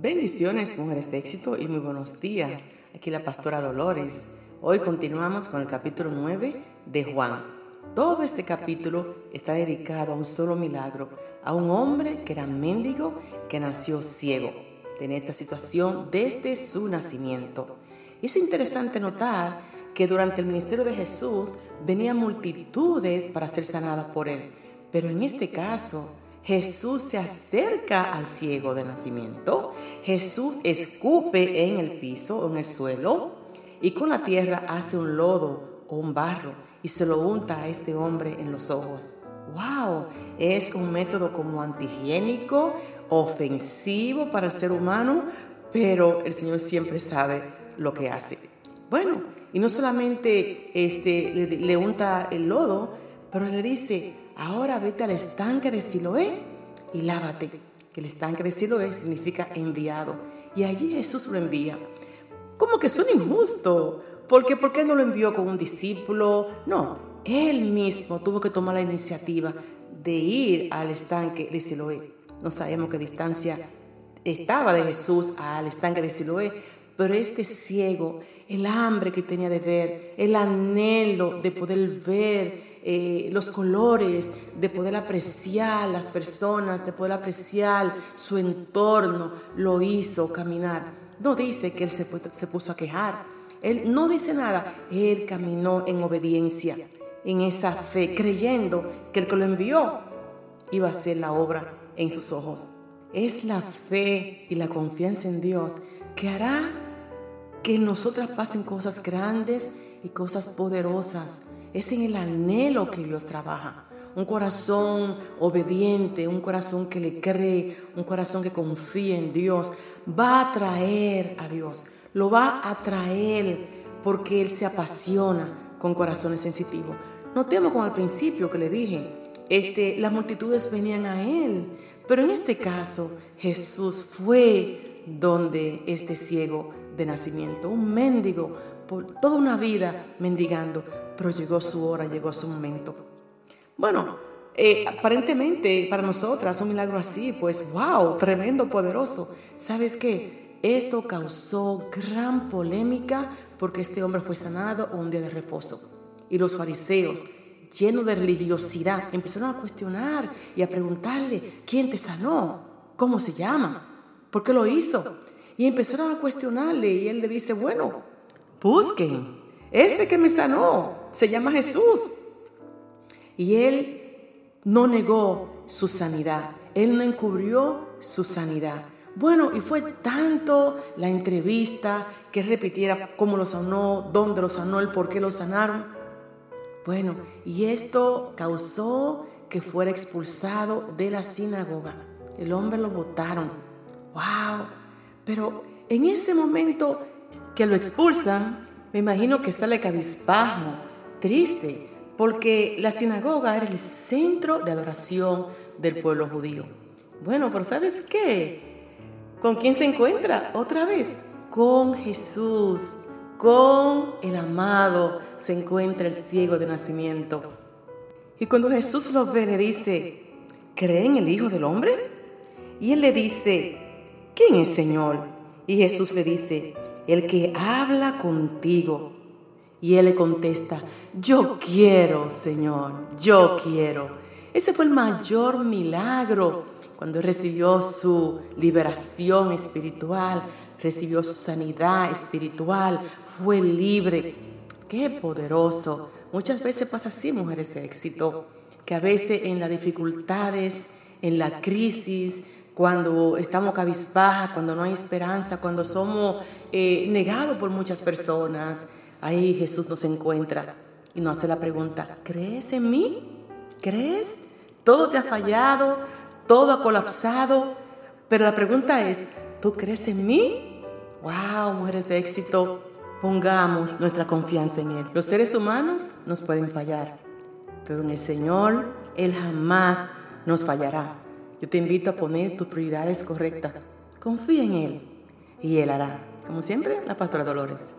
Bendiciones, mujeres de éxito y muy buenos días. Aquí la pastora Dolores. Hoy continuamos con el capítulo 9 de Juan. Todo este capítulo está dedicado a un solo milagro, a un hombre que era mendigo, que nació ciego. Tenía esta situación desde su nacimiento. Es interesante notar que durante el ministerio de Jesús venían multitudes para ser sanadas por él. Pero en este caso, Jesús se acerca al ciego de nacimiento. Jesús escupe en el piso en el suelo y con la tierra hace un lodo o un barro y se lo unta a este hombre en los ojos. ¡Wow! Es un método como antihigiénico, ofensivo para el ser humano, pero el Señor siempre sabe lo que hace. Bueno, y no solamente este, le, le unta el lodo, pero le dice, ahora vete al estanque de Siloé y lávate. Que el estanque de Siloé significa enviado. Y allí Jesús lo envía. ¿Cómo que suena injusto? Porque ¿por qué no lo envió con un discípulo? No, él mismo tuvo que tomar la iniciativa de ir al estanque de Siloé. No sabemos qué distancia estaba de Jesús al estanque de Siloé, pero este ciego, el hambre que tenía de ver, el anhelo de poder ver eh, los colores, de poder apreciar las personas, de poder apreciar su entorno, lo hizo caminar. No dice que él se, se puso a quejar. Él no dice nada. Él caminó en obediencia, en esa fe, creyendo que el que lo envió iba a hacer la obra en sus ojos. Es la fe y la confianza en Dios que hará que nosotras pasen cosas grandes y cosas poderosas es en el anhelo que Dios trabaja. Un corazón obediente, un corazón que le cree, un corazón que confía en Dios, va a atraer a Dios, lo va a atraer porque Él se apasiona con corazones sensitivos. Notemos como al principio que le dije, este, las multitudes venían a Él, pero en este caso Jesús fue donde este ciego de nacimiento, un mendigo por toda una vida mendigando, pero llegó su hora, llegó su momento. Bueno, eh, aparentemente para nosotras un milagro así, pues wow, tremendo, poderoso. ¿Sabes qué? Esto causó gran polémica porque este hombre fue sanado un día de reposo. Y los fariseos, llenos de religiosidad, empezaron a cuestionar y a preguntarle, ¿quién te sanó? ¿Cómo se llama? ¿Por qué lo hizo? Y empezaron a cuestionarle y él le dice, bueno, busquen ese que me sanó se llama Jesús. Y él no negó su sanidad. Él no encubrió su sanidad. Bueno, y fue tanto la entrevista que repitiera cómo lo sanó, dónde lo sanó, el por qué lo sanaron. Bueno, y esto causó que fuera expulsado de la sinagoga. El hombre lo botaron. ¡Wow! Pero en ese momento que lo expulsan, me imagino que sale cabizbajo, triste, porque la sinagoga era el centro de adoración del pueblo judío. Bueno, pero ¿sabes qué? ¿Con quién se encuentra? Otra vez, con Jesús, con el amado se encuentra el ciego de nacimiento. Y cuando Jesús lo ve, le dice, ¿cree en el Hijo del Hombre? Y él le dice, ¿quién es Señor? Y Jesús le dice, el que habla contigo. Y él le contesta, yo quiero, Señor, yo quiero. Ese fue el mayor milagro cuando recibió su liberación espiritual, recibió su sanidad espiritual, fue libre. Qué poderoso. Muchas veces pasa así, mujeres de éxito, que a veces en las dificultades, en la crisis, cuando estamos cabizbajas, cuando no hay esperanza, cuando somos eh, negados por muchas personas, ahí Jesús nos encuentra y nos hace la pregunta, ¿crees en mí? ¿Crees? Todo te ha fallado, todo ha colapsado, pero la pregunta es, ¿tú crees en mí? ¡Wow, mujeres de éxito! Pongamos nuestra confianza en Él. Los seres humanos nos pueden fallar, pero en el Señor Él jamás nos fallará. Yo te invito a poner tus prioridades correctas. Confía en Él y Él hará. Como siempre, la pastora Dolores.